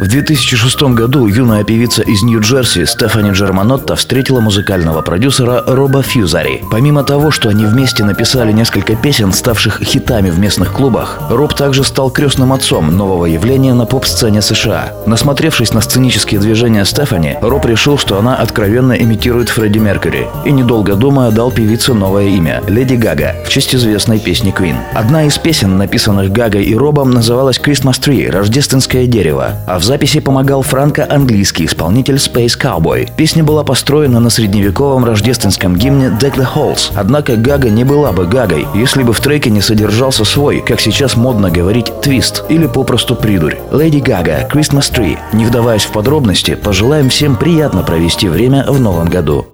В 2006 году юная певица из Нью-Джерси Стефани Джерманотта встретила музыкального продюсера Роба Фьюзари. Помимо того, что они вместе написали несколько песен, ставших хитами в местных клубах, Роб также стал крестным отцом нового явления на поп-сцене США. Насмотревшись на сценические движения Стефани, Роб решил, что она откровенно имитирует Фредди Меркьюри, и, недолго думая, дал певице новое имя – Леди Гага, в честь известной песни Queen. Одна из песен, написанных Гагой и Робом, называлась «Christmas Tree» – «Рождественское дерево», а в записи помогал франко-английский исполнитель Space Cowboy. Песня была построена на средневековом рождественском гимне Deck the Halls. Однако Гага не была бы Гагой, если бы в треке не содержался свой, как сейчас модно говорить, твист или попросту придурь. Леди Гага, Christmas Tree. Не вдаваясь в подробности, пожелаем всем приятно провести время в новом году.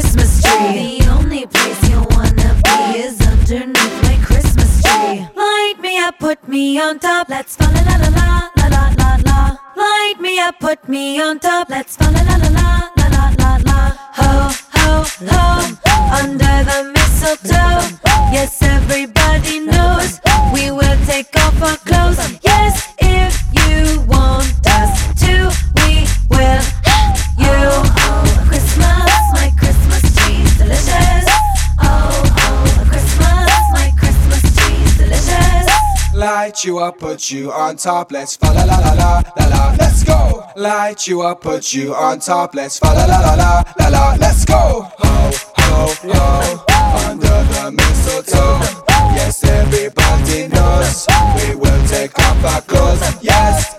Christmas tree. The only place you wanna be is underneath my Christmas tree. Light me up, put me on top. Let's fall la la la la la la la. Light me up, put me on top. Let's fall la la la la la la la. Ho ho ho. Under the mistletoe. Yes, everybody knows. Light you up, put you on top. Let's fa la la la la la la. Let's go. Light you up, put you on top. Let's fa la la la la la la. Let's go. Ho ho ho. Under the mistletoe. Yes, everybody knows we will take off our clothes. Yes,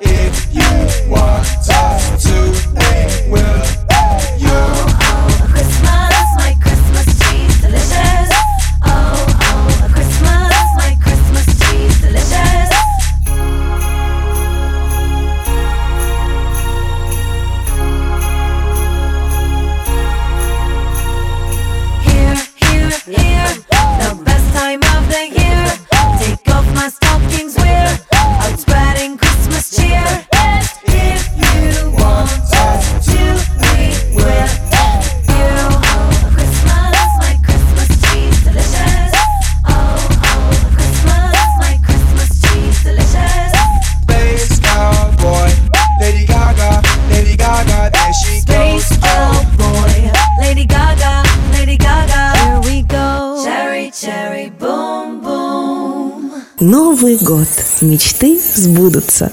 Новый год. Мечты сбудутся.